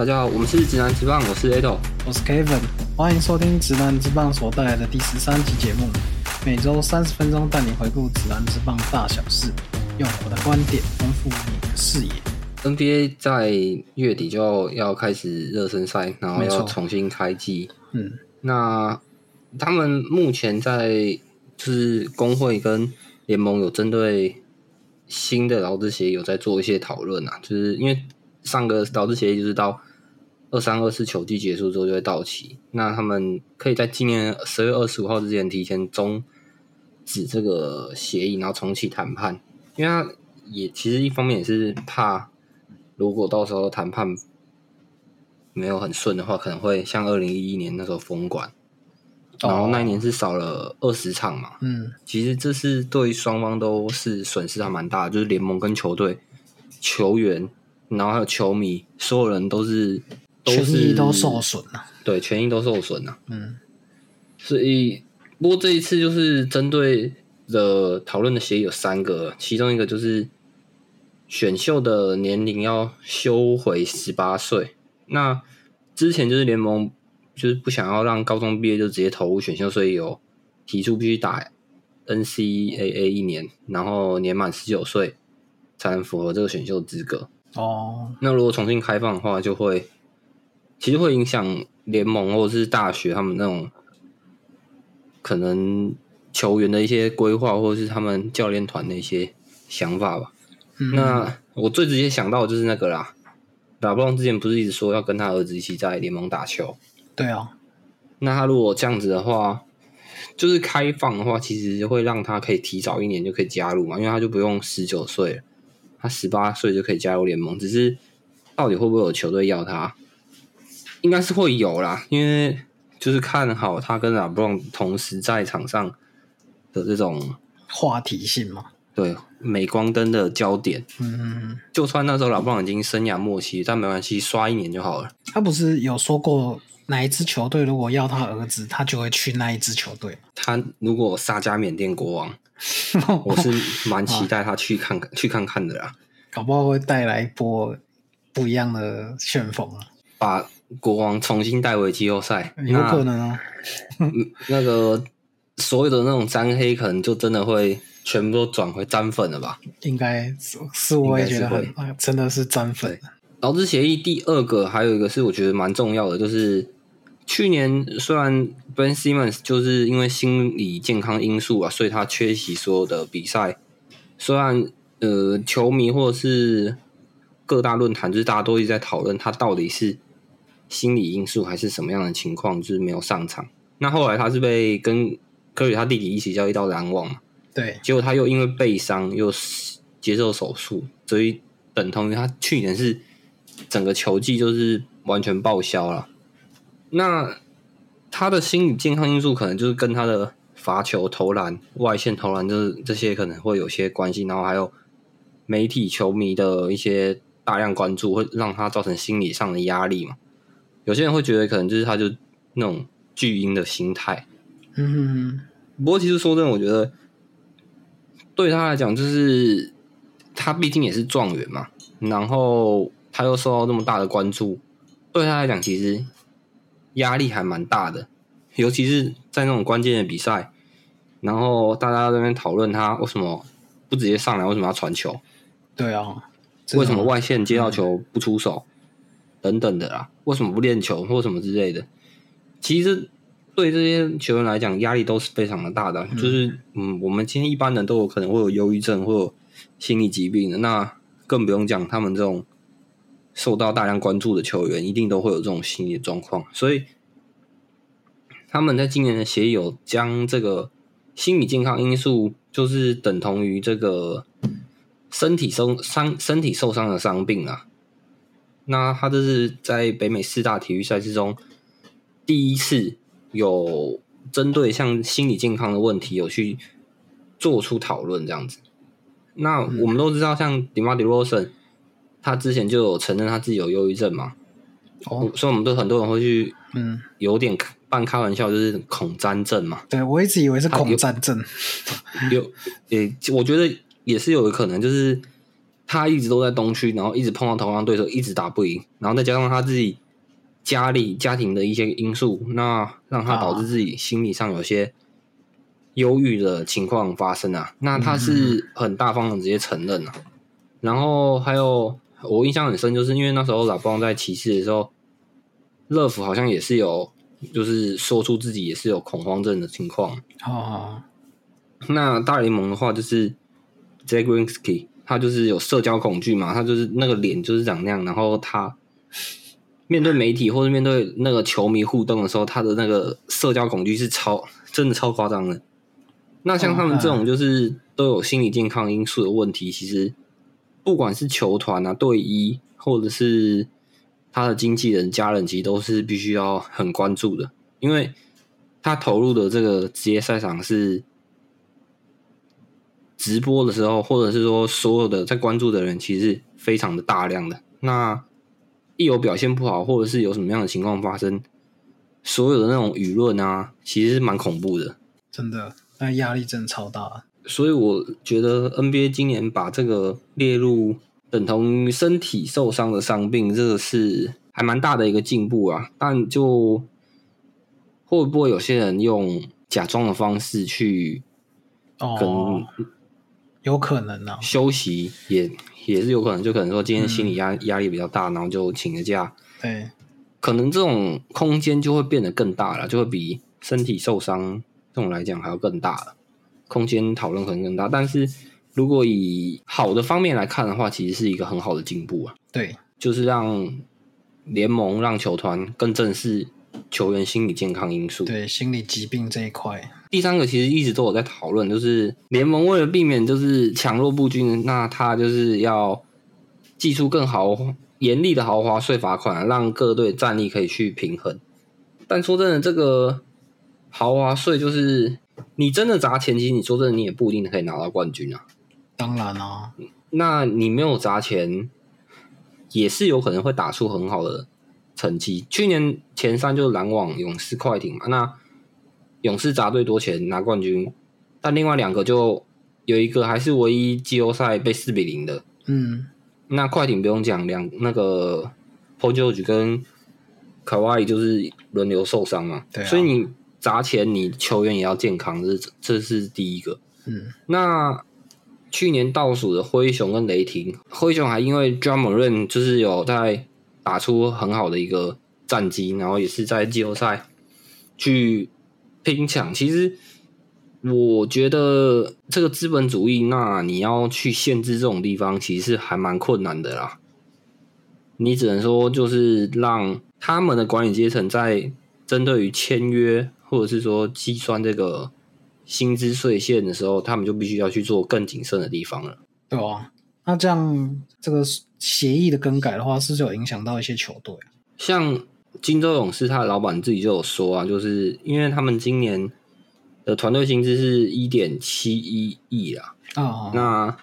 大家好，我们是直男之棒，我是 Ado，我是 Kevin，欢迎收听直男之棒所带来的第十三集节目，每周三十分钟带你回顾直男之棒大小事，用我的观点丰富你的视野。NBA 在月底就要开始热身赛，然后要重新开季。嗯，那他们目前在就是工会跟联盟有针对新的劳资协议有在做一些讨论啊，就是因为上个劳资协议就是到二三二四球季结束之后就会到期，那他们可以在今年十月二十五号之前提前终止这个协议，然后重启谈判，因为他也其实一方面也是怕。如果到时候谈判没有很顺的话，可能会像二零一一年那时候封管，然后那一年是少了二十场嘛。嗯，其实这是对双方都是损失还蛮大，就是联盟跟球队、球员，然后还有球迷，所有人都是权益都受损了。对，权益都受损了。嗯，所以不过这一次就是针对的讨论的协议有三个，其中一个就是。选秀的年龄要修回十八岁。那之前就是联盟就是不想要让高中毕业就直接投入选秀，所以有提出必须打 NCAA 一年，然后年满十九岁才能符合这个选秀资格。哦，那如果重新开放的话，就会其实会影响联盟或者是大学他们那种可能球员的一些规划，或者是他们教练团的一些想法吧。那我最直接想到的就是那个啦，打布朗之前不是一直说要跟他儿子一起在联盟打球？对啊，那他如果这样子的话，就是开放的话，其实会让他可以提早一年就可以加入嘛，因为他就不用十九岁了，他十八岁就可以加入联盟。只是到底会不会有球队要他？应该是会有啦，因为就是看好他跟拉布朗同时在场上的这种话题性嘛。对，镁光灯的焦点。嗯，就算那时候老布朗已经生涯末期，但没关系，刷一年就好了。他不是有说过哪一支球队如果要他儿子，他就会去那一支球队。他如果杀加缅甸国王，我是蛮期待他去看看、去看看的啦。搞不好会带来一波不一样的旋风啊！把国王重新带回季后赛，有可能啊。那个所有的那种沾黑，可能就真的会。全部都转回沾粉了吧？应该是，是我也觉得很，真的是沾粉。劳资协议第二个还有一个是我觉得蛮重要的，就是去年虽然 Ben Simmons 就是因为心理健康因素啊，所以他缺席所有的比赛。虽然呃，球迷或者是各大论坛，就是大家都一直在讨论他到底是心理因素还是什么样的情况，就是没有上场。那后来他是被跟科里他弟弟一起交易到篮网嘛？对，结果他又因为背伤又接受手术，所以等同于他去年是整个球季就是完全报销了。那他的心理健康因素可能就是跟他的罚球、投篮、外线投篮，就是这些可能会有些关系。然后还有媒体、球迷的一些大量关注，会让他造成心理上的压力嘛？有些人会觉得可能就是他就那种巨婴的心态。嗯，不过其实说真的，我觉得。对他来讲，就是他毕竟也是状元嘛，然后他又受到这么大的关注，对他来讲其实压力还蛮大的，尤其是在那种关键的比赛，然后大家在那边讨论他为什么不直接上来，为什么要传球？对啊，为什么外线接到球不出手？等等的啦，为什么不练球或什么之类的？其实。对这些球员来讲，压力都是非常的大的。就是，嗯，我们今天一般人都有可能会有忧郁症或有心理疾病的，那更不用讲他们这种受到大量关注的球员，一定都会有这种心理状况。所以，他们在今年的协议有将这个心理健康因素，就是等同于这个身体受伤、身体受伤的伤病啊。那他这是在北美四大体育赛事中第一次。有针对像心理健康的问题，有去做出讨论这样子。那我们都知道，像 Demar Derozan，他之前就有承认他自己有忧郁症嘛。哦，所以我们都很多人会去，嗯，有点半开玩笑，就是恐战症嘛。对我一直以为是恐战症。有，也我觉得也是有可能，就是他一直都在东区，然后一直碰到同样对手，一直打不赢，然后再加上他自己家里家庭的一些因素，那让他导致自己心理上有些忧郁的情况发生啊。那他是很大方的直接承认啊。然后还有我印象很深，就是因为那时候老邦在骑士的时候，乐福好像也是有，就是说出自己也是有恐慌症的情况。哦，那大联盟的话就是 z a g r i n s k y 他就是有社交恐惧嘛，他就是那个脸就是长那样，然后他面对媒体或者面对那个球迷互动的时候，他的那个社交恐惧是超真的超夸张的。那像他们这种就是都有心理健康因素的问题，其实不管是球团啊、队医，或者是他的经纪人、家人，其实都是必须要很关注的，因为他投入的这个职业赛场是。直播的时候，或者是说所有的在关注的人，其实非常的大量的。那一有表现不好，或者是有什么样的情况发生，所有的那种舆论啊，其实是蛮恐怖的。真的，那压力真的超大。所以我觉得 NBA 今年把这个列入等同于身体受伤的伤病，这个是还蛮大的一个进步啊。但就会不会有些人用假装的方式去跟？有可能啊，休息也也是有可能，就可能说今天心理压压力比较大，然后就请个假。对，可能这种空间就会变得更大了，就会比身体受伤这种来讲还要更大了。空间讨论可能更大，但是如果以好的方面来看的话，其实是一个很好的进步啊。对，就是让联盟让球团更正视球员心理健康因素。对，心理疾病这一块。第三个其实一直都有在讨论，就是联盟为了避免就是强弱不均，那他就是要寄出更豪严厉的豪华税罚款，让各队战力可以去平衡。但说真的，这个豪华税就是你真的砸钱，其实你说真的你也不一定可以拿到冠军啊。当然啊，那你没有砸钱，也是有可能会打出很好的成绩。去年前三就是篮网、勇士、快艇嘛，那。勇士砸最多钱拿冠军，但另外两个就有一个还是唯一季后赛被四比零的。嗯，那快艇不用讲，两那个 Paul George 跟卡哇伊就是轮流受伤嘛。对，所以你砸钱，你球员也要健康，这这是第一个。嗯，那去年倒数的灰熊跟雷霆，灰熊还因为 Drummond 就是有在打出很好的一个战绩，然后也是在季后赛去。拼抢，其实我觉得这个资本主义，那你要去限制这种地方，其实还蛮困难的啦。你只能说，就是让他们的管理阶层在针对于签约或者是说计算这个薪资税线的时候，他们就必须要去做更谨慎的地方了。对啊，那这样这个协议的更改的话，是不是有影响到一些球队啊？像。金州勇士他的老板自己就有说啊，就是因为他们今年的团队薪资是一点七一亿啊。哦，那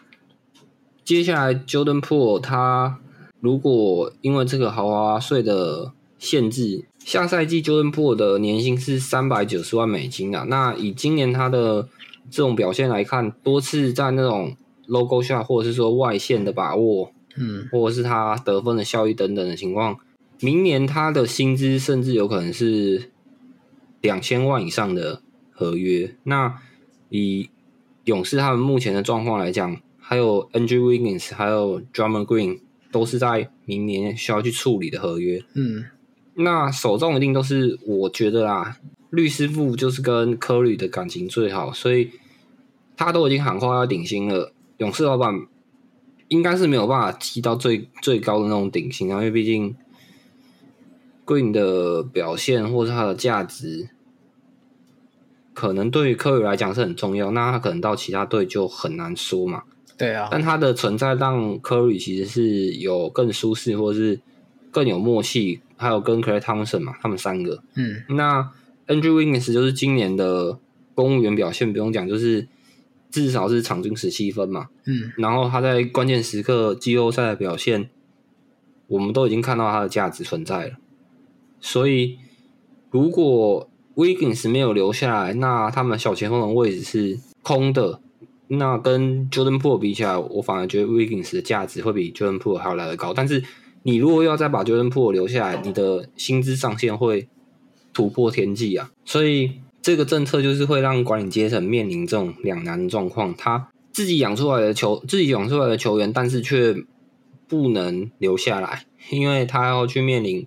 接下来 Jordan Poole 他如果因为这个豪华税的限制，下赛季 Jordan Poole 的年薪是三百九十万美金啊。那以今年他的这种表现来看，多次在那种 logo 下或者是说外线的把握，嗯，或者是他得分的效益等等的情况。明年他的薪资甚至有可能是两千万以上的合约。那以勇士他们目前的状况来讲，还有 Andrew Wiggins，还有 Drummer Green 都是在明年需要去处理的合约。嗯，那首重一定都是我觉得啦，律师傅就是跟科里的感情最好，所以他都已经喊话要顶薪了。勇士老板应该是没有办法提到最最高的那种顶薪啊，因为毕竟。Green 的表现或是他的价值，可能对于科里来讲是很重要。那他可能到其他队就很难说嘛。对啊。但他的存在让科里其实是有更舒适，或是更有默契。还有跟 Clay Thompson 嘛，他们三个。嗯。那 Andrew Wiggins 就是今年的公务员表现不用讲，就是至少是场均十七分嘛。嗯。然后他在关键时刻季后赛的表现，我们都已经看到他的价值存在了。所以，如果 Wiggins 没有留下来，那他们小前锋的位置是空的。那跟 Jordan Po 比起来，我反而觉得 Wiggins 的价值会比 Jordan Po 还要来得高。但是你如果要再把 Jordan Po 留下来，你的薪资上限会突破天际啊！所以这个政策就是会让管理阶层面临这种两难状况：他自己养出来的球，自己养出来的球员，但是却不能留下来，因为他要去面临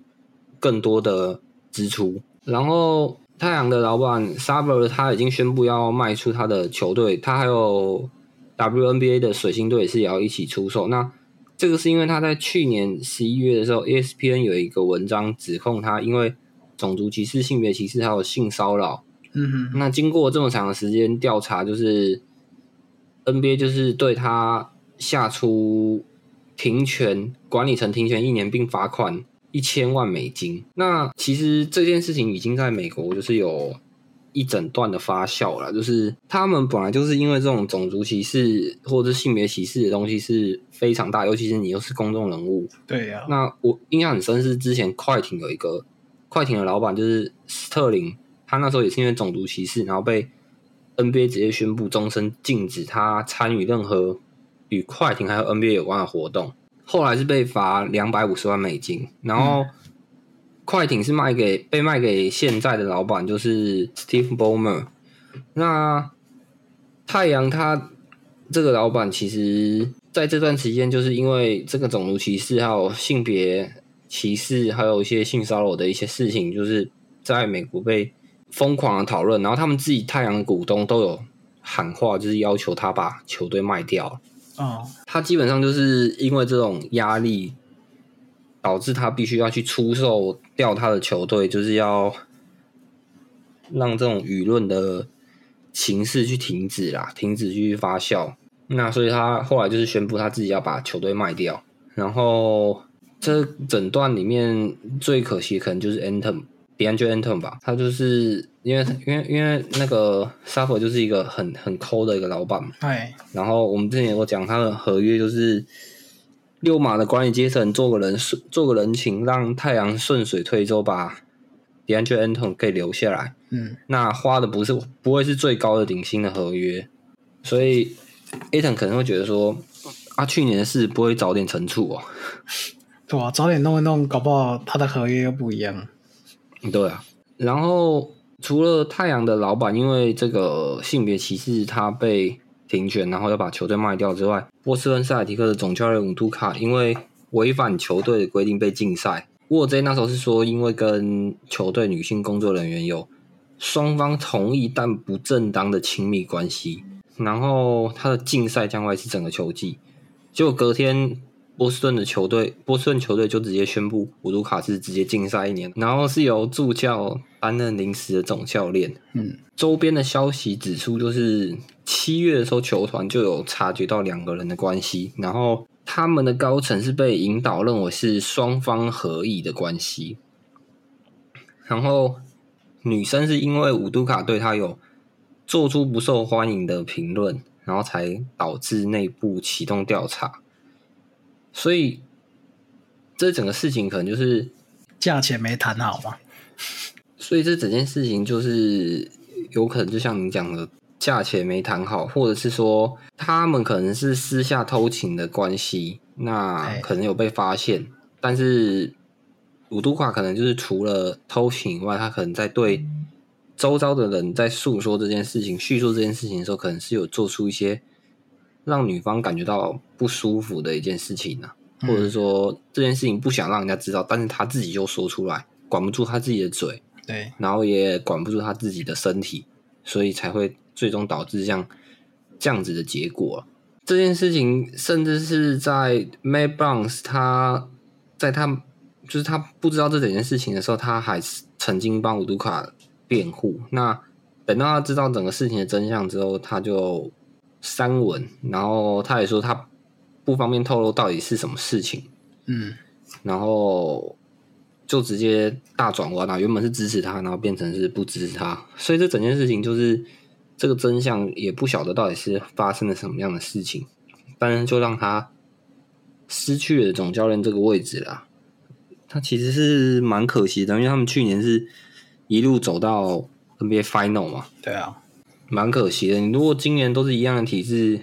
更多的支出。然后太阳的老板 Saber 他已经宣布要卖出他的球队，他还有 WNBA 的水星队也是也要一起出售。那这个是因为他在去年十一月的时候，ESPN 有一个文章指控他因为种族歧视、性别歧视还有性骚扰。嗯哼，那经过这么长的时间调查，就是 NBA 就是对他下出停权，管理层停权一年，并罚款一千万美金。那其实这件事情已经在美国就是有一整段的发酵了，就是他们本来就是因为这种种族歧视或者性别歧视的东西是非常大，尤其是你又是公众人物。对呀、那我印象很深是之前快艇有一个快艇的老板就是斯特林，他那时候也是因为种族歧视，然后被 NBA 直接宣布终身禁止他参与任何与快艇还有 NBA 有关的活动。后来是被罚两百五十万美金，然后快艇是卖给被卖给现在的老板，就是 Steve Ballmer。那太阳他这个老板其实在这段时间，就是因为这个种族歧视、还有性别歧视，还有一些性骚扰的一些事情，就是在美国被疯狂的讨论。然后他们自己太阳的股东都有喊话，就是要求他把球队卖掉。哦，他基本上就是因为这种压力，导致他必须要去出售掉他的球队，就是要让这种舆论的情势去停止啦，停止去发酵。那所以他后来就是宣布他自己要把球队卖掉。然后这整段里面最可惜的可能就是 Anthem。DeAndre Anton 吧，他就是因为因为因为那个 Suffer 就是一个很很抠的一个老板嘛，哎，然后我们之前有讲他的合约就是六马的管理阶层做个人做个人情，让太阳顺水推舟把 DeAndre Anton 给留下来。嗯，那花的不是不会是最高的顶薪的合约，所以 Aton 可能会觉得说啊，去年的事不会早点惩处哦。对啊，早点弄一弄，搞不好他的合约又不一样。对啊，然后除了太阳的老板因为这个性别歧视他被停权，然后要把球队卖掉之外，波士顿塞尔提克的总教练伍杜卡因为违反球队的规定被禁赛。沃 J 那时候是说，因为跟球队女性工作人员有双方同意但不正当的亲密关系，然后他的禁赛将会是整个球季。结果隔天。波士顿的球队，波士顿球队就直接宣布伍杜卡是直接禁赛一年，然后是由助教担任临时的总教练。嗯，周边的消息指出，就是七月的时候，球团就有察觉到两个人的关系，然后他们的高层是被引导认为是双方合意的关系。然后女生是因为伍杜卡对她有做出不受欢迎的评论，然后才导致内部启动调查。所以，这整个事情可能就是价钱没谈好嘛。所以这整件事情就是有可能就像你讲的，价钱没谈好，或者是说他们可能是私下偷情的关系，那可能有被发现。但是五都卡可能就是除了偷情以外，他可能在对周遭的人在诉说这件事情、叙述这件事情的时候，可能是有做出一些。让女方感觉到不舒服的一件事情呢、啊，或者是说这件事情不想让人家知道，但是他自己就说出来，管不住他自己的嘴，对，然后也管不住他自己的身体，所以才会最终导致这样这样子的结果。这件事情甚至是在 May Brown 他在他就是他不知道这整件事情的时候，他还曾经帮伍杜卡辩护。那等到他知道整个事情的真相之后，他就。删文，然后他也说他不方便透露到底是什么事情，嗯，然后就直接大转弯啊，原本是支持他，然后变成是不支持他，所以这整件事情就是这个真相也不晓得到底是发生了什么样的事情，但是就让他失去了总教练这个位置啦。他其实是蛮可惜的，因为他们去年是一路走到 NBA Final 嘛，对啊。蛮可惜的。你如果今年都是一样的体制，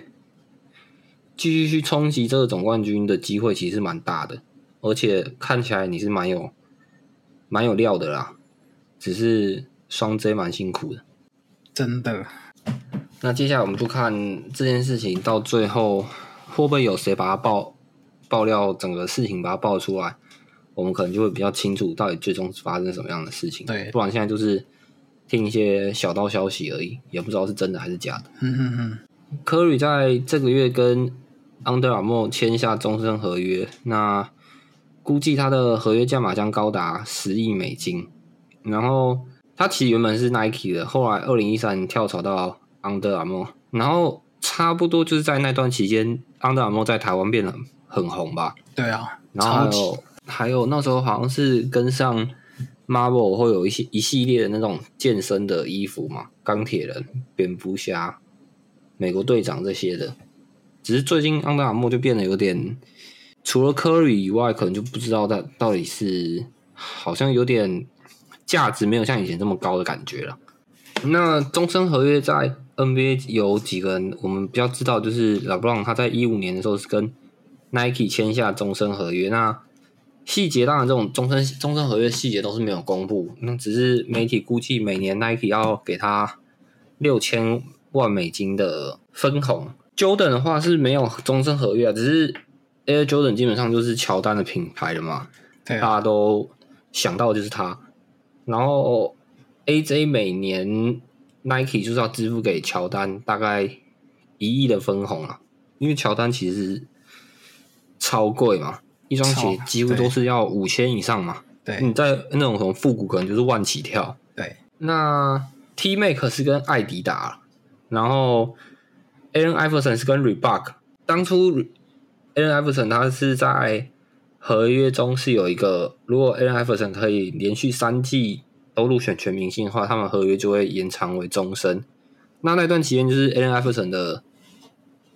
继续去冲击这个总冠军的机会其实蛮大的，而且看起来你是蛮有蛮有料的啦。只是双 J 蛮辛苦的，真的。那接下来我们就看这件事情到最后会不会有谁把它爆爆料，整个事情把它爆出来，我们可能就会比较清楚到底最终发生什么样的事情。对，不然现在就是听一些小道消息而已，也不知道是真的还是假的。嗯嗯嗯。科里在这个月跟 Under Armour 签下终身合约，那估计他的合约价码将高达十亿美金。然后他其实原本是 Nike 的，后来二零一三年跳槽到 Under Armour，然后差不多就是在那段期间，Under Armour 在台湾变得很红吧？对啊，然后还有还有那时候好像是跟上 Marvel 会有一些一系列的那种健身的衣服嘛，钢铁人、蝙蝠侠、美国队长这些的。只是最近 Under Armour 就变得有点，除了 Curry 以外，可能就不知道他到底是好像有点。价值没有像以前这么高的感觉了。那终身合约在 NBA 有几个人，我们比较知道，就是老布朗他在一五年的时候是跟 Nike 签下终身合约。那细节当然这种终身终身合约细节都是没有公布，那只是媒体估计每年 Nike 要给他六千万美金的分红。Jordan 的话是没有终身合约啊，只是 Air Jordan 基本上就是乔丹的品牌了嘛，大家都想到就是他。然后，AJ 每年 Nike 就是要支付给乔丹大概一亿的分红啊，因为乔丹其实超贵嘛，一双鞋几乎都是要五千以上嘛。对，你在那种什么复古可能就是万起跳。对，那 T Make 是跟艾迪达，然后 Allen Iverson 是跟 Reebok。当初 Allen Iverson 他是在。合约中是有一个，如果 Allen Iverson 可以连续三季都入选全明星的话，他们合约就会延长为终身。那那段期间就是 Allen Iverson 的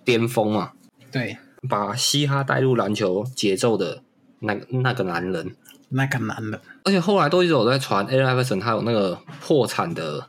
巅峰嘛？对，把嘻哈带入篮球节奏的那那个男人，那个男人。而且后来都一直有在传 Allen Iverson 他有那个破产的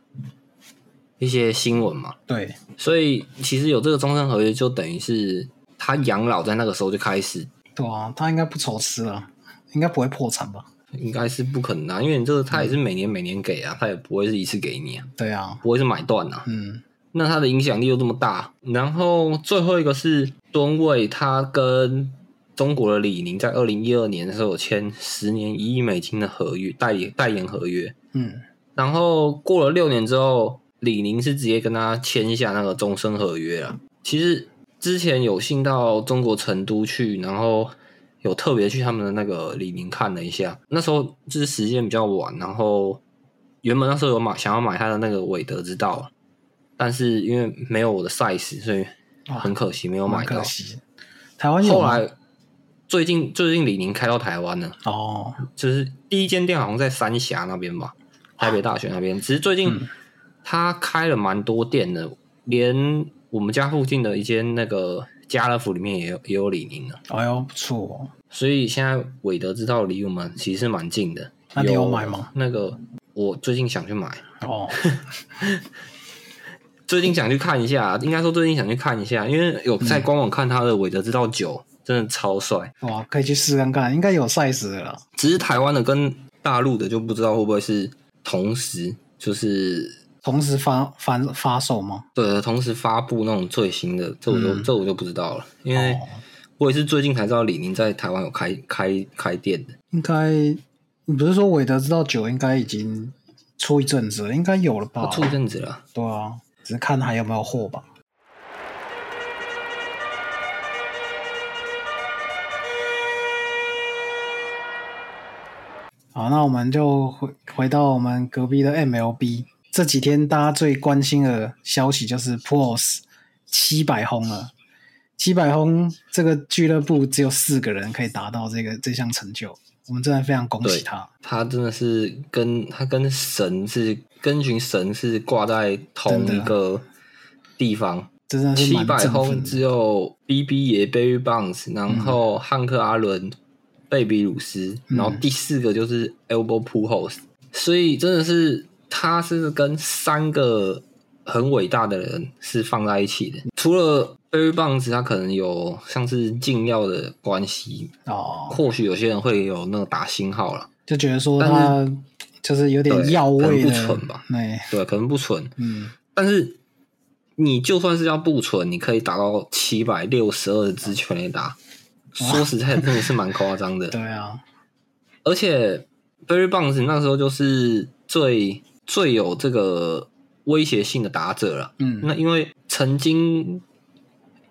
一些新闻嘛？对，所以其实有这个终身合约，就等于是他养老在那个时候就开始。对啊，他应该不愁吃了，应该不会破产吧？应该是不可能啊，因为你这个他也是每年每年给啊，他也不会是一次给你啊。对啊，不会是买断啊。嗯，那他的影响力又这么大，然后最后一个是吨位，他跟中国的李宁在二零一二年的时候签十年一亿美金的合约代言代言合约。嗯，然后过了六年之后，李宁是直接跟他签下那个终身合约了。其实。之前有幸到中国成都去，然后有特别去他们的那个李宁看了一下。那时候就是时间比较晚，然后原本那时候有买想要买他的那个韦德之道，但是因为没有我的 size，所以很可惜没有买到。台湾后来最近最近李宁开到台湾了哦，就是第一间店好像在三峡那边吧，台北大学那边。只是最近他开了蛮多店的，连。我们家附近的一间那个家乐福里面也有也有李宁的，哎呦不错，所以现在韦德之道离我们其实蛮近的。那你有买吗？那个我最近想去买哦，最近想去看一下，应该说最近想去看一下，因为有在官网看他的韦德之道九，真的超帅哇，可以去试看看，应该有 size 的了。只是台湾的跟大陆的就不知道会不会是同时，就是。同时发发发售吗？对，同时发布那种最新的，这我就这我就不知道了，因为我也是最近才知道李宁在台湾有开开开店的。应该你不是说韦德之道九应该已经出一阵子了，应该有了吧？出一阵子了，对啊，只是看还有没有货吧。好，那我们就回回到我们隔壁的 MLB。这几天大家最关心的消息就是 p o s 七百轰了，七百轰这个俱乐部只有四个人可以达到这个这项成就，我们真的非常恭喜他。他真的是跟他跟神是跟群神是挂在同一个地方，真的是七百轰只有 BB 爷 Baby Bonds，然后汉克阿伦、贝比鲁斯，然后第四个就是 Elbow Pujols，所以真的是。他是跟三个很伟大的人是放在一起的。除了 Barry Bonds，他可能有像是禁药的关系，哦，或许有些人会有那个打星号了，就觉得说但他就是有点药味可能不纯吧，对，对，可能不纯。嗯，但是你就算是要不纯，你可以打到七百六十二支全垒打，说实在真的是蛮夸张的。对啊，而且 Barry Bonds 那时候就是最最有这个威胁性的打者了。嗯，那因为曾经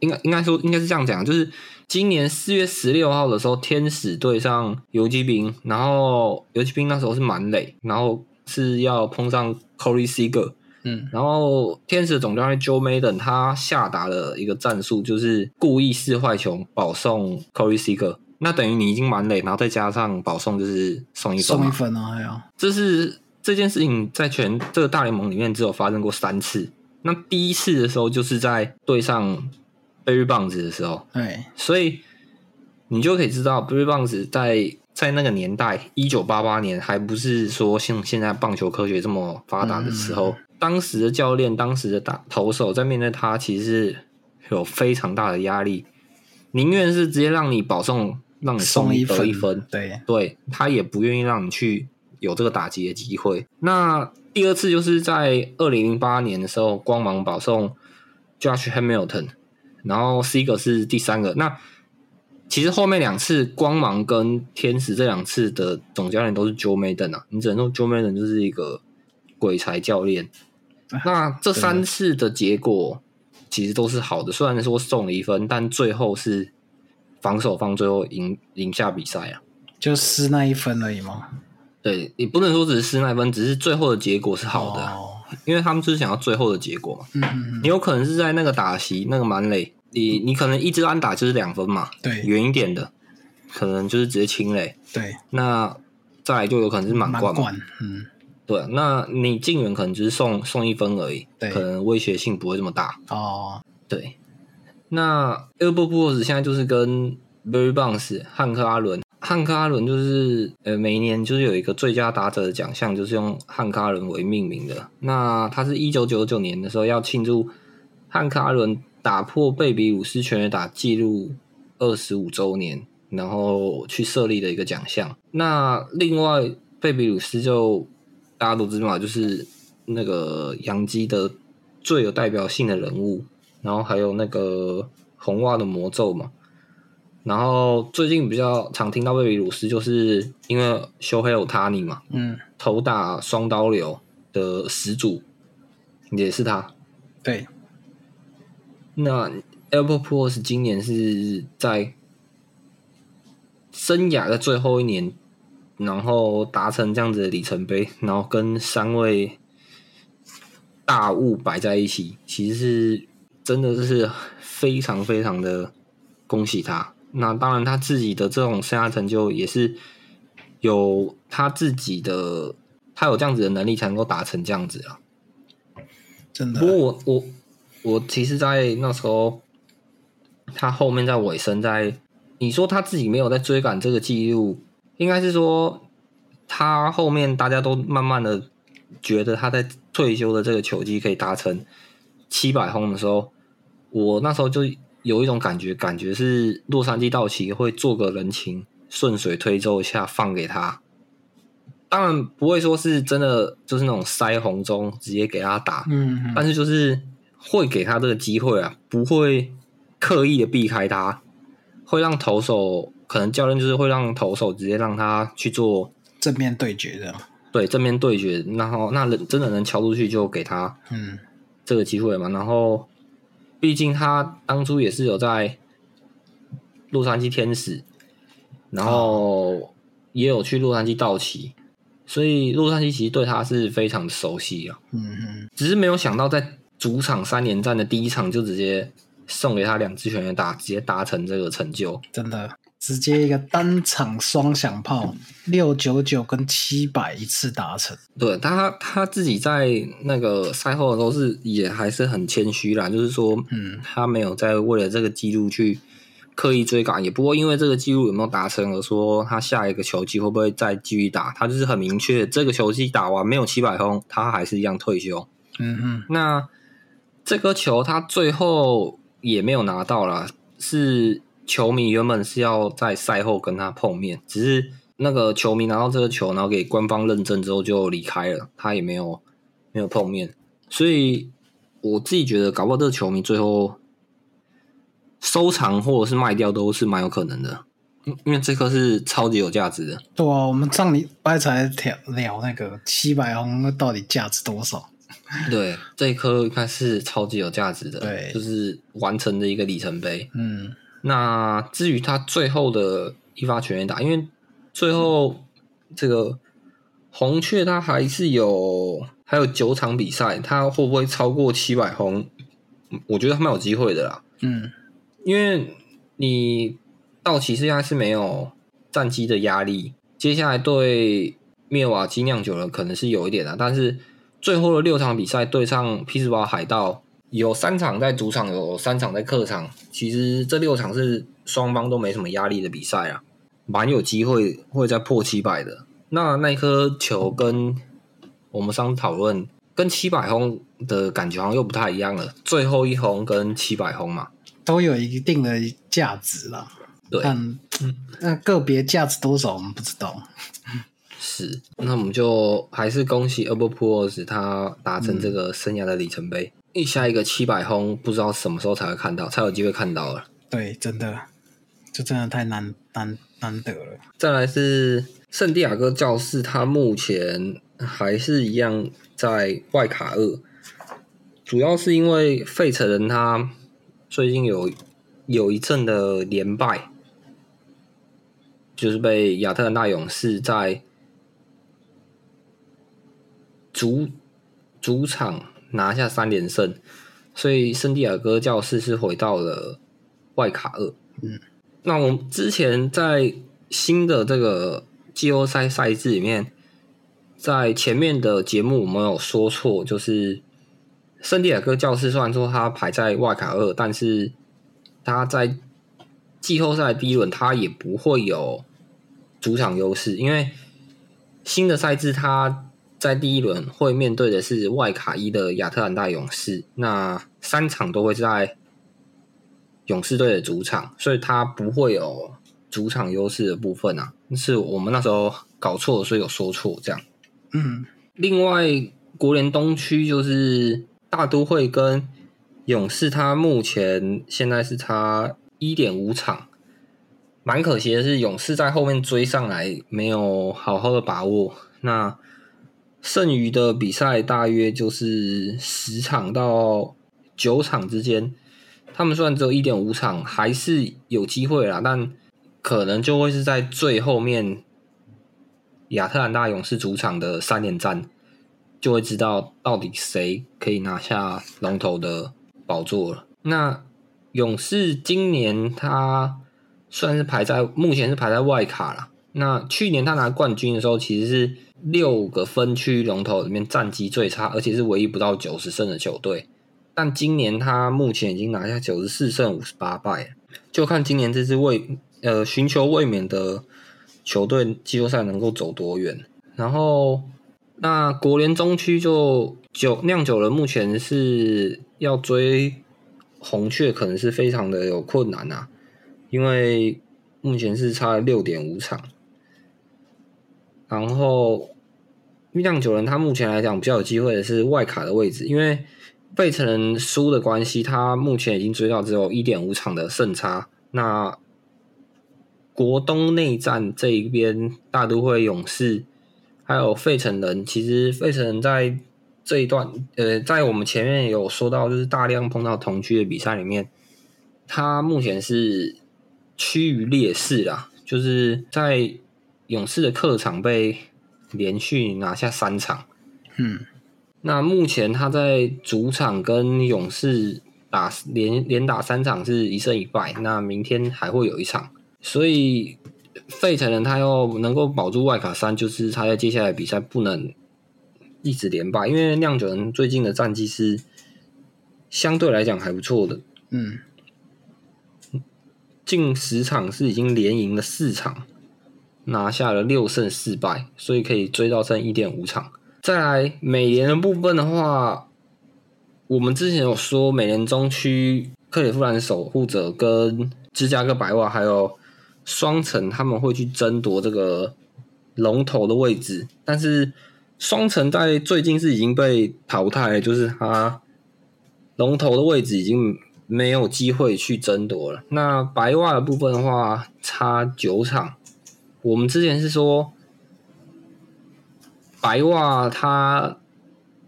应该应该说应该是这样讲，就是今年四月十六号的时候，天使对上游击兵，然后游击兵那时候是满垒，然后是要碰上 Corey Seager，嗯，然后天使的总教练 Joe Maddon 他下达了一个战术，就是故意四坏球保送 Corey Seager。那等于你已经满垒，然后再加上保送，就是送一分嘛。送一分啊，哎呀，这是这件事情在全这个大联盟里面只有发生过三次。那第一次的时候就是在对上 Barry Bonds 的时候，对，所以你就可以知道 Barry Bonds 在在那个年代，一九八八年还不是说像现在棒球科学这么发达的时候，当时的教练、当时的打投手在面对他，其实是有非常大的压力，宁愿是直接让你保送，让你送一得一分，对，对他也不愿意让你去有这个打击的机会。那第二次就是在二零零八年的时候，光芒保送 Josh Hamilton，然后 Seager 是第三个。那其实后面两次光芒跟天使这两次的总教练都是 Joe Maddon 啊，你只能说 Joe Maddon 就是一个鬼才教练。那这三次的结果其实都是好的，虽然说送了一分，但最后是防守方最后赢赢下比赛啊。就失那一分而已嘛，对你不能说只是失那一分，只是最后的结果是好的啊、哦因为他们就是想要最后的结果嘛。嗯嗯嗯，你有可能是在那个打席那个满垒，你你可能一支安打就是两分嘛，对。远一点的可能就是直接清垒，对，那再来就有可能是满满贯嘛。贯，嗯，对，那你进远可能只是送送一分而已，对。可能威胁性不会这么大。哦，对，那 Albert Pujols 现在就是跟 Barry Bonds 汉克阿伦，汉克阿伦就是呃每一年就是有一个最佳打者的奖项，就是用汉克阿伦为命名的。那他是一九九九年的时候要庆祝汉克阿伦打破贝比鲁斯全垒打纪录二十五周年，然后去设立的一个奖项。那另外贝比鲁斯就大家都知道嘛，就是那个洋基的最有代表性的人物，然后还有那个红袜的魔咒嘛。然后最近比较常听到贝比鲁斯，就是因为修黑有他尼嘛，嗯，头打双刀流的始祖也是他。对，那 Albert Pujols 今年是在生涯的最后一年，然后达成这样子的里程碑，然后跟三位大物摆在一起，其实是真的是非常非常的恭喜他。那当然，他自己的这种生涯成就也是有他自己的，他有这样子的能力才能够达成这样子啊。真的不，过我我我其实，在那时候，他后面在尾声在，你说他自己没有在追赶这个记录，应该是说他后面大家都慢慢的觉得他在退休的这个球季可以达成七百轰的时候，我那时候就有一种感觉，感觉是洛杉矶道奇会做个人情，顺水推舟一下放给他。当然不会说是真的，就是那种腮红中直接给他打，嗯，嗯但是就是会给他这个机会啊，不会刻意的避开他，会让投手可能教练就是会让投手直接让他去做正面对决的，对正面对决，然后那人真的能敲出去就给他嗯，这个机会嘛。然后毕竟他当初也是有在洛杉矶天使，然后也有去洛杉矶道奇，所以洛杉矶其实对他是非常的熟悉啊。嗯嗯，只是没有想到在主场三连战的第一场就直接送给他两支全垒打，直接达成这个成就。真的，直接一个单场双响炮，六九九跟七百一次达成，对他他自己在那个赛后的时候是也还是很谦虚啦，就是说，嗯，他没有在为了这个记录去刻意追赶，也不会因为这个记录有没有达成而说他下一个球季会不会再继续打，他就是很明确，这个球季打完没有七百轰，他还是一样退休。嗯嗯，那这颗球他最后也没有拿到啦，是球迷原本是要在赛后跟他碰面，只是那个球迷拿到这个球，然后给官方认证之后就离开了，他也没有没有碰面，所以我自己觉得，搞不好这个球迷最后收藏或者是卖掉都是蛮有可能的，因为这颗是超级有价值的。对啊，我们上礼拜才聊聊那个七百红，到底价值多少？对，这一颗应该是超级有价值的，对就是完成的一个里程碑。嗯，那至于他最后的一发全员打，因为最后这个红雀他还是有还有九场比赛，他会不会超过七百红？我觉得他蛮有机会的啦，嗯，因为你道奇现在是没有战机的压力，接下来对灭瓦基酿酒了可能是有一点的，但是最后的六场比赛对上匹兹堡海盗，有三场在主场，有三场在客场，其实这六场是双方都没什么压力的比赛啊，蛮有机会会再破七百的。那那颗球跟我们上次讨论跟七百轰的感觉好像又不太一样了，最后一轰跟七百轰嘛，都有一定的价值啦。对，但那个别价值多少我们不知道。是，那我们就还是恭喜 a b e p o o s 他达成这个生涯的里程碑。一下一个七百轰，不知道什么时候才会看到，才有机会看到了。对，真的，这真的太难难难得了。再来是圣地亚哥教士，他目前还是一样在外卡二，主要是因为费城人他最近有有一阵的连败，就是被亚特兰大勇士在主主场拿下三连胜，所以圣地亚哥教士是回到了外卡二。嗯，那我们之前在新的这个季后赛赛制里面，在前面的节目我们有说错，就是圣地亚哥教士虽然说他排在外卡二，但是他在季后赛第一轮他也不会有主场优势，因为新的赛制他在第一轮会面对的是外卡一的亚特兰大勇士，那三场都会在勇士队的主场，所以他不会有主场优势的部分啊，是我们那时候搞错，所以有说错这样。嗯，另外，国联东区就是大都会跟勇士，他目前现在是差一点五场，蛮可惜的是，勇士在后面追上来没有好好的把握。那剩余的比赛大约就是十场到九场之间，他们虽然只有一点五场，还是有机会啦，但可能就会是在最后面亚特兰大勇士主场的三连战，就会知道到底谁可以拿下龙头的宝座了。那勇士今年他算是排在目前是排在外卡了。那去年他拿冠军的时候，其实是六个分区龙头里面战绩最差，而且是唯一不到九十胜的球队。但今年他目前已经拿下九十四胜五十八败，就看今年这支卫呃寻求卫冕的球队季后赛能够走多远。然后那国联中区就酒酿酒人目前是要追红雀，可能是非常的有困难啊，因为目前是差六点五场。然后酿酒人他目前来讲比较有机会的是外卡的位置，因为费城人输的关系，他目前已经追到只有一点五场的胜差。那国东内战这一边，大都会勇士还有费城人，其实费城人在这一段，呃，在我们前面有说到，就是大量碰到同区的比赛里面，他目前是趋于劣势啦，就是在勇士的客场被连续拿下三场。嗯，那目前他在主场跟勇士打连连打三场是一胜一败，那明天还会有一场，所以费城人他要能够保住外卡三，就是他在接下来比赛不能一直连败，因为酿酒人最近的战绩是相对来讲还不错的，嗯，近十场是已经连赢了四场，拿下了六胜四败，所以可以追到剩一点五场。再来美联的部分的话，我们之前有说，美联中区克里夫兰守护者跟芝加哥白袜还有双城他们会去争夺这个龙头的位置，但是双城在最近是已经被淘汰，就是他龙头的位置已经没有机会去争夺了。那白袜的部分的话，差九场，我们之前是说白袜它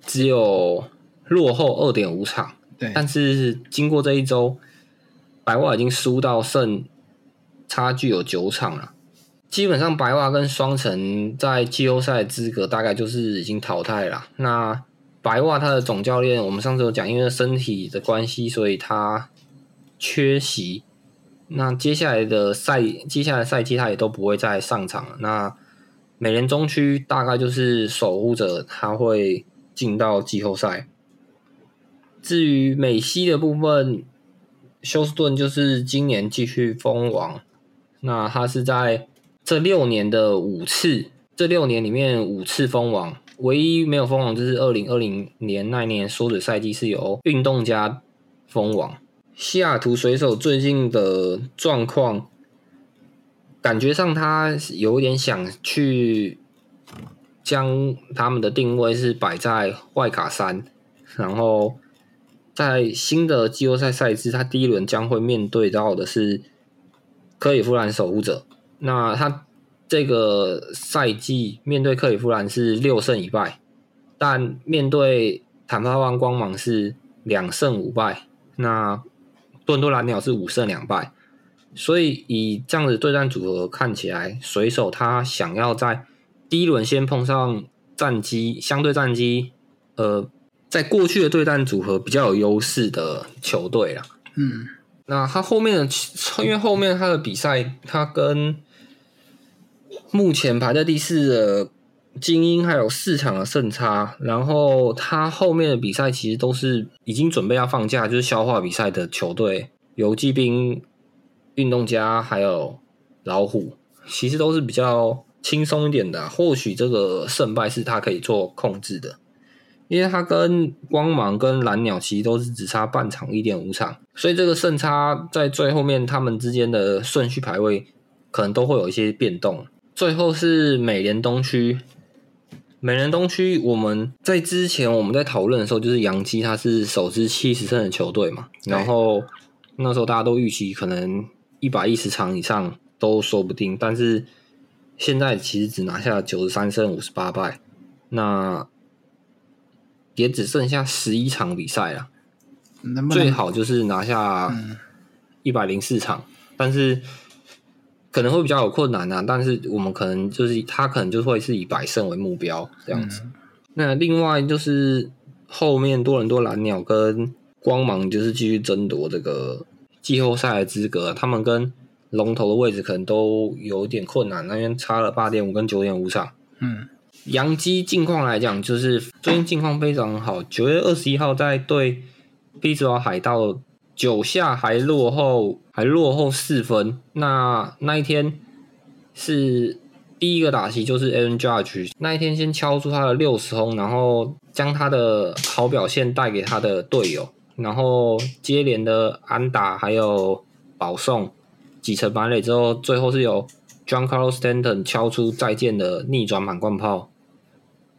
只有。落后二点五场，对，但是经过这一周，白袜已经输到剩差距有九场了。基本上白袜跟双城在季后赛资格大概就是已经淘汰了。那白袜他的总教练，我们上次有讲，因为身体的关系，所以他缺席。那接下来的赛，接下来赛季他也都不会再上场了。那美联中区大概就是守护者，他会进到季后赛。至于美西的部分，休斯顿就是今年继续封王。那他是在这六年的五次，这六年里面五次封王，唯一没有封王就是二零二零年那年缩水赛季是由运动家封王。西雅图水手最近的状况，感觉上他有点想去将他们的定位是摆在外卡三，然后。在新的季后赛赛制，他第一轮将会面对到的是克里夫兰守护者。那他这个赛季面对克里夫兰是六胜一败，但面对坦帕湾光芒是两胜五败。那多伦多蓝鸟是五胜两败。所以以这样的对战组合看起来，水手他想要在第一轮先碰上战机相对战机，呃。在过去的对战组合比较有优势的球队了，嗯，那他后面的，因为后面他的比赛，他跟目前排在第四的精英还有四场的胜差，然后他后面的比赛其实都是已经准备要放假，就是消化比赛的球队，游击兵、运动家还有老虎，其实都是比较轻松一点的，或许这个胜败是他可以做控制的。因为他跟光芒跟蓝鸟其实都是只差半场一点五场，所以这个胜差在最后面他们之间的顺序排位可能都会有一些变动。最后是美联东区，美人东区我们在之前我们在讨论的时候，就是杨基他是首支七十胜的球队嘛，然后那时候大家都预期可能一百一十场以上都说不定，但是现在其实只拿下九十三胜五十八败，那。也只剩下十一场比赛了，最好就是拿下一百零四场，但是可能会比较有困难啊。但是我们可能就是他可能就会是以百胜为目标这样子。那另外就是后面多伦多蓝鸟跟光芒就是继续争夺这个季后赛的资格，他们跟龙头的位置可能都有点困难，那边差了八点五跟九点五场。嗯。杨基近况来讲，就是最近近况非常好。九月二十一号在对匹兹堡海盗九下还落后，还落后四分。那那一天是第一个打席，就是 Aaron Judge 那一天先敲出他的六十轰，然后将他的好表现带给他的队友，然后接连的安打还有保送几成满垒之后，最后是由 John Carlos Stanton 敲出再见的逆转满贯炮。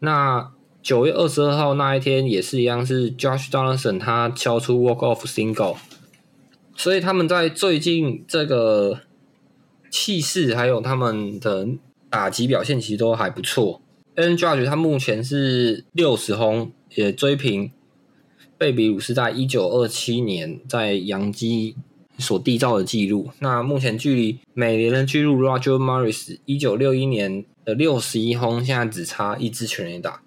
那九月二十二号那一天也是一样，是 Josh Donaldson 他敲出 walk off single，所以他们在最近这个气势还有他们的打击表现其实都还不错。N Judge 他目前是六十轰，也追平贝比鲁斯在一九二七年在洋基所缔造的记录。那目前距离美联的纪录 Roger Maris 一九六一年。的六十一轰，现在只差一支全垒打，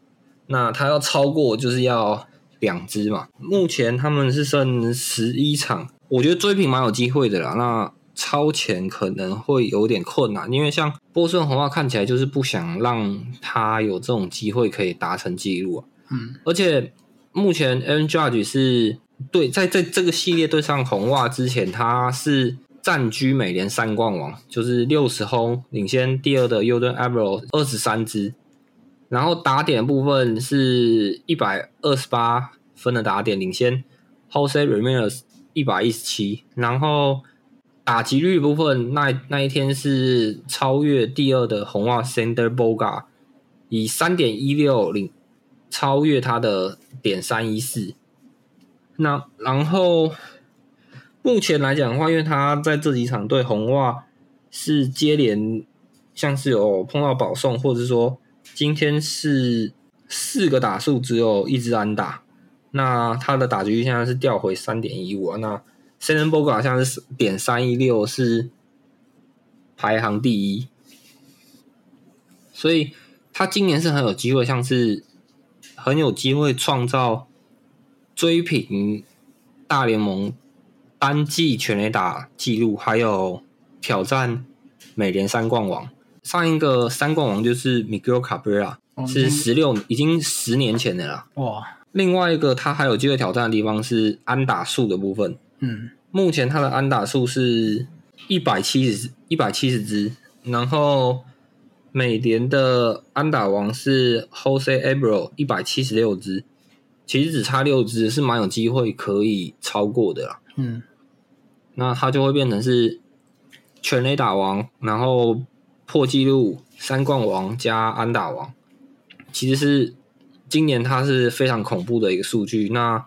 那他要超过就是要两支嘛。目前他们是剩十一场，我觉得追平蛮有机会的啦。那超前可能会有点困难，因为像波士顿红袜看起来就是不想让他有这种机会可以达成记录啊。嗯，而且目前 Aaron Judge 是对在在这个系列对上红袜之前，他是。暂居美联三冠王，就是六十轰领先第二的 u d e n a e r 二十三支，然后打点部分是一百二十八分的打点领先 Jose Ramirez 一百一十七，然后打击率部分那那一天是超越第二的红袜 Sander Boga，以三点一六领超越他的点三一四。那然后目前来讲的话，因为他在这几场对红袜是接连像是有碰到保送，或者说今天是四个打数只有一支安打，那他的打击率现在是掉回三点一五啊。那 s e n b o g a 像是点三一六是排行第一，所以他今年是很有机会，像是很有机会创造。追平大联盟单季全垒打纪录，还有挑战美联三冠王。上一个三冠王就是 Miguel Cabrera，是十六，已经十年前的啦。哇！另外一个他还有机会挑战的地方是安打数的部分。嗯，目前他的安打数是一百七十一百七十支，然后美联的安打王是 Jose Abreu 一百七十六支。其实只差六支是蛮有机会可以超过的啦。嗯，那他就会变成是全垒打王，然后破纪录三冠王加安打王。其实是今年他是非常恐怖的一个数据。那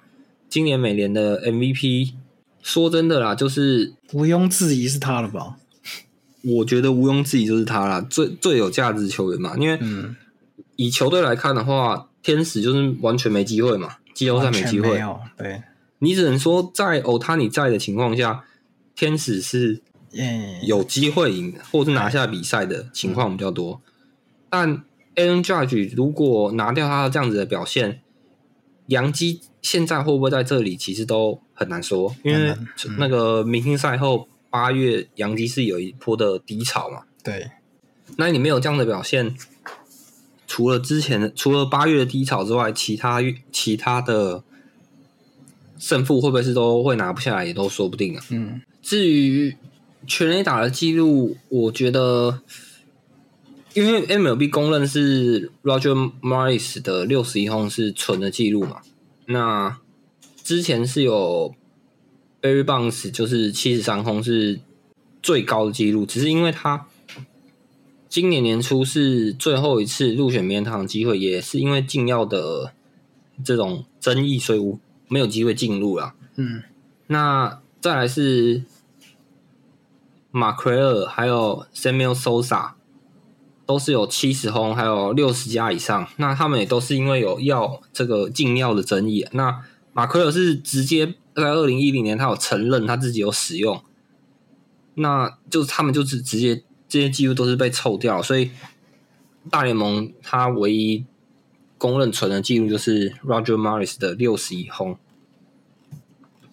今年美联的 MVP，说真的啦，就是毋庸置疑是他了吧？我觉得毋庸置疑就是他啦，最最有价值球员嘛。因为以球队来看的话。天使就是完全没机会嘛，季后赛没机会。对，你只能说在欧塔尼在的情况下，天使是有机会赢，或是拿下比赛的情况比较多。但 Aaron Judge 如果拿掉他这样子的表现，杨基现在会不会在这里，其实都很难说。因为那个明星赛后八月，杨基是有一波的低潮嘛。对，那你没有这样的表现。除了之前的，除了八月的低潮之外，其他其他的胜负会不会是都会拿不下来，也都说不定啊。嗯，至于全垒打的记录，我觉得，因为 MLB 公认是 Roger Maris 的六十一轰是纯的记录嘛。那之前是有 Barry Bonds 就是七十三轰是最高的记录，只是因为他。今年年初是最后一次入选名人堂的机会，也是因为禁药的这种争议，所以无没有机会进入了。嗯，那再来是马奎尔，还有 Samuel Sosa，都是有七十轰，还有六十加以上。那他们也都是因为有药这个禁药的争议。那马奎尔是直接在二零一零年，他有承认他自己有使用，那就是他们就是直接。这些记录都是被凑掉，所以大联盟他唯一公认存的记录就是 Roger Maris 的六十一轰。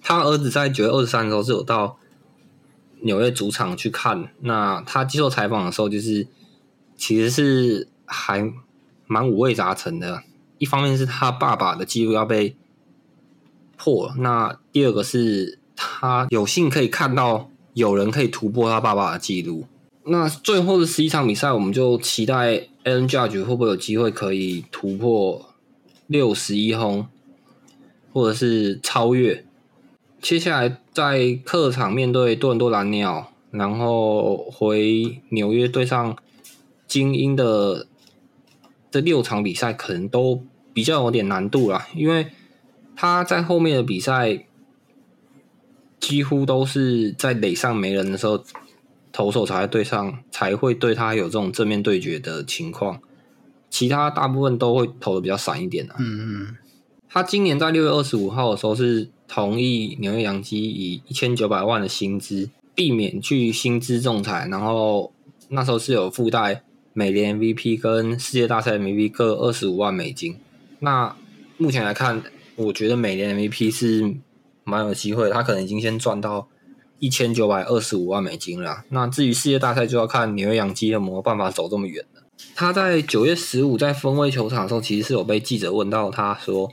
他儿子在九月二十三的时候是有到纽约主场去看，那他接受采访的时候，就是其实是还蛮五味杂陈的。一方面是他爸爸的记录要被破，那第二个是他有幸可以看到有人可以突破他爸爸的记录。那最后的十一场比赛，我们就期待 Aaron Judge 会不会有机会可以突破六十一轰，或者是超越。接下来在客场面对多伦多蓝鸟，然后回纽约对上精英的这六场比赛，可能都比较有点难度啦，因为他在后面的比赛几乎都是在垒上没人的时候。投手才会对上，才会对他有这种正面对决的情况。其他大部分都会投的比较散一点的。嗯嗯。他今年在六月二十五号的时候是同意纽约洋基以一千九百万的薪资，避免去薪资仲裁，然后那时候是有附带美联 MVP 跟世界大赛 MVP 各二十五万美金。那目前来看，我觉得美联 MVP 是蛮有机会，他可能已经先赚到。一千九百二十五万美金了。那至于世界大赛，就要看纽约洋基有没有办法走这么远了。他在九月十五在分位球场的时候，其实是有被记者问到，他说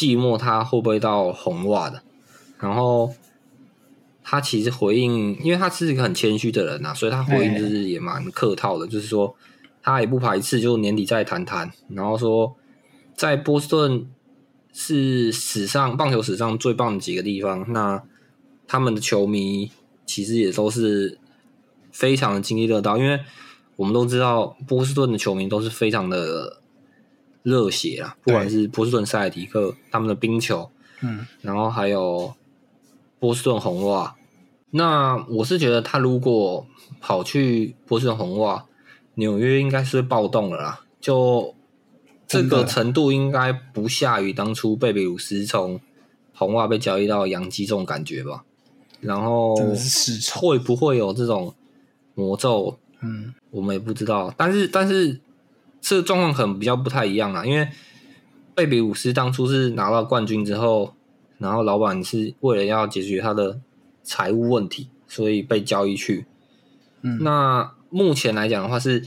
季末他会不会到红袜的？然后他其实回应，因为他是一个很谦虚的人呐，所以他回应就是也蛮客套的，就是说他也不排斥，就年底再谈谈。然后说在波士顿是史上棒球史上最棒的几个地方。那他们的球迷其实也都是非常的津津乐道，因为我们都知道波士顿的球迷都是非常的热血啊，不管是波士顿塞尔迪克他们的冰球，嗯，然后还有波士顿红袜。那我是觉得他如果跑去波士顿红袜，纽约应该是会暴动了啦。就这个程度，应该不下于当初贝比鲁斯从红袜被交易到洋基这种感觉吧。然后会不会有这种魔咒？嗯，我们也不知道。但是，但是这个状况可能比较不太一样啊，因为贝比鲁斯当初是拿到冠军之后，然后老板是为了要解决他的财务问题，所以被交易去。嗯，那目前来讲的话是。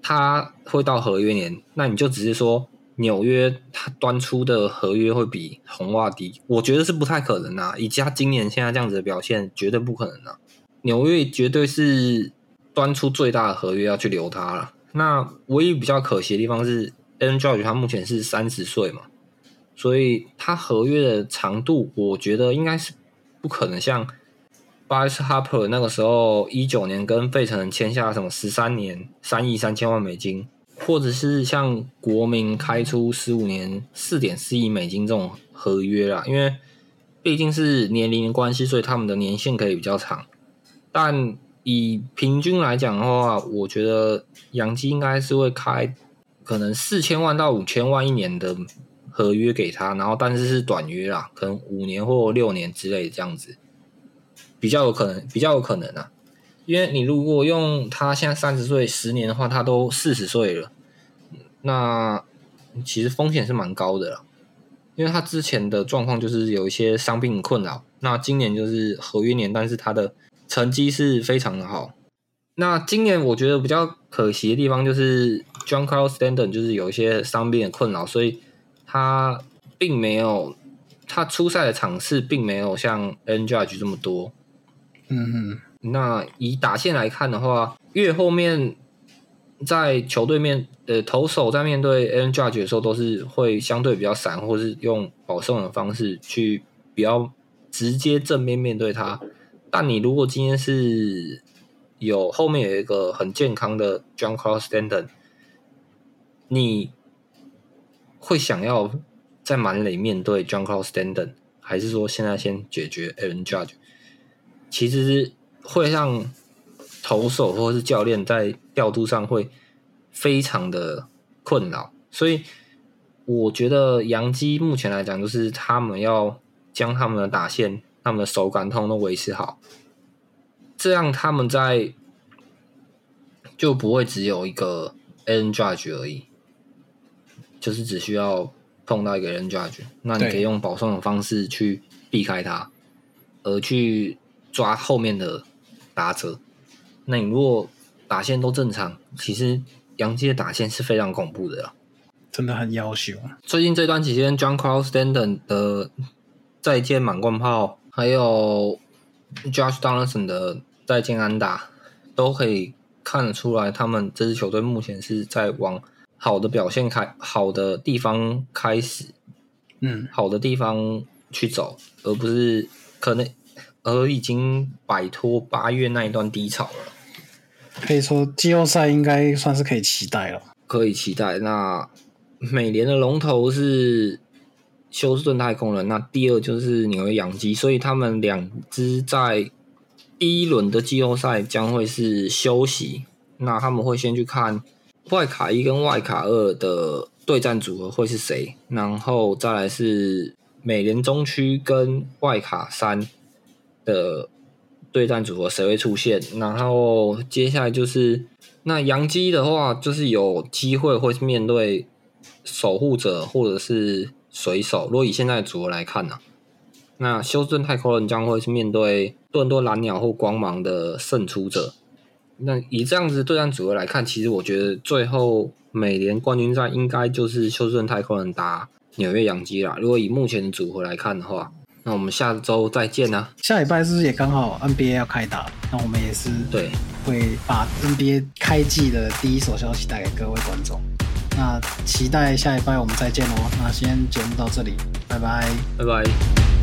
他会到合约年，那你就只是说纽约他端出的合约会比红袜低，我觉得是不太可能啊。以及他今年现在这样子的表现，绝对不可能啊。纽约绝对是端出最大的合约要去留他了。那唯一比较可惜的地方是，Andrew 他目前是三十岁嘛，所以他合约的长度，我觉得应该是不可能像。Bryce Harper 那个时候一九年跟费城签下什么十三年三亿三千万美金，或者是像国民开出十五年四点四亿美金这种合约啦，因为毕竟是年龄的关系，所以他们的年限可以比较长。但以平均来讲的话，我觉得杨基应该是会开可能四千万到五千万一年的合约给他，然后但是是短约啦，可能五年或六年之类这样子。比较有可能，比较有可能啊，因为你如果用他现在三十岁十年的话，他都四十岁了，那其实风险是蛮高的了。因为他之前的状况就是有一些伤病困扰，那今年就是合约年，但是他的成绩是非常的好。那今年我觉得比较可惜的地方就是 John Carlos Stanton 就是有一些伤病的困扰，所以他并没有他出赛的场次并没有像 N Judge 这么多。嗯嗯，那以打线来看的话，越后面在球队面呃投手在面对 Aaron Judge 的时候，都是会相对比较散，或是用保送的方式去比较直接正面面对他。但你如果今天是有后面有一个很健康的 John Cross Stanton，你会想要在满垒面对 John Cross Stanton，还是说现在先解决 Aaron Judge？其实会让投手或者是教练在调度上会非常的困扰，所以我觉得杨基目前来讲，就是他们要将他们的打线、他们的手感通都维持好，这样他们在就不会只有一个 N Judge 而已，就是只需要碰到一个 N Judge，那你可以用保送的方式去避开它，而去。抓后面的打者，那你如果打线都正常，其实杨基的打线是非常恐怖的啦，真的很要求。最近这段期间，John Cross Stanton 的再见满贯炮，还有 Josh Donaldson 的再见安打，都可以看得出来，他们这支球队目前是在往好的表现开好的地方开始，嗯，好的地方去走，而不是可能。而已经摆脱八月那一段低潮了，可以说季后赛应该算是可以期待了。可以期待。那美联的龙头是休斯顿太空人，那第二就是纽约洋基，所以他们两支在第一轮的季后赛将会是休息。那他们会先去看外卡一跟外卡二的对战组合会是谁，然后再来是美联中区跟外卡三。的对战组合谁会出现？然后接下来就是那杨基的话，就是有机会会面对守护者或者是水手。如果以现在的组合来看呢，那休斯顿太空人将会是面对多伦多蓝鸟或光芒的胜出者。那以这样子对战组合来看，其实我觉得最后美联冠军战应该就是休斯顿太空人打纽约洋基啦。如果以目前的组合来看的话。那我们下周再见呢。下礼拜是不是也刚好 NBA 要开打？那我们也是对，会把 NBA 开季的第一手消息带给各位观众。那期待下一拜我们再见喽。那先节目到这里，拜拜。拜拜。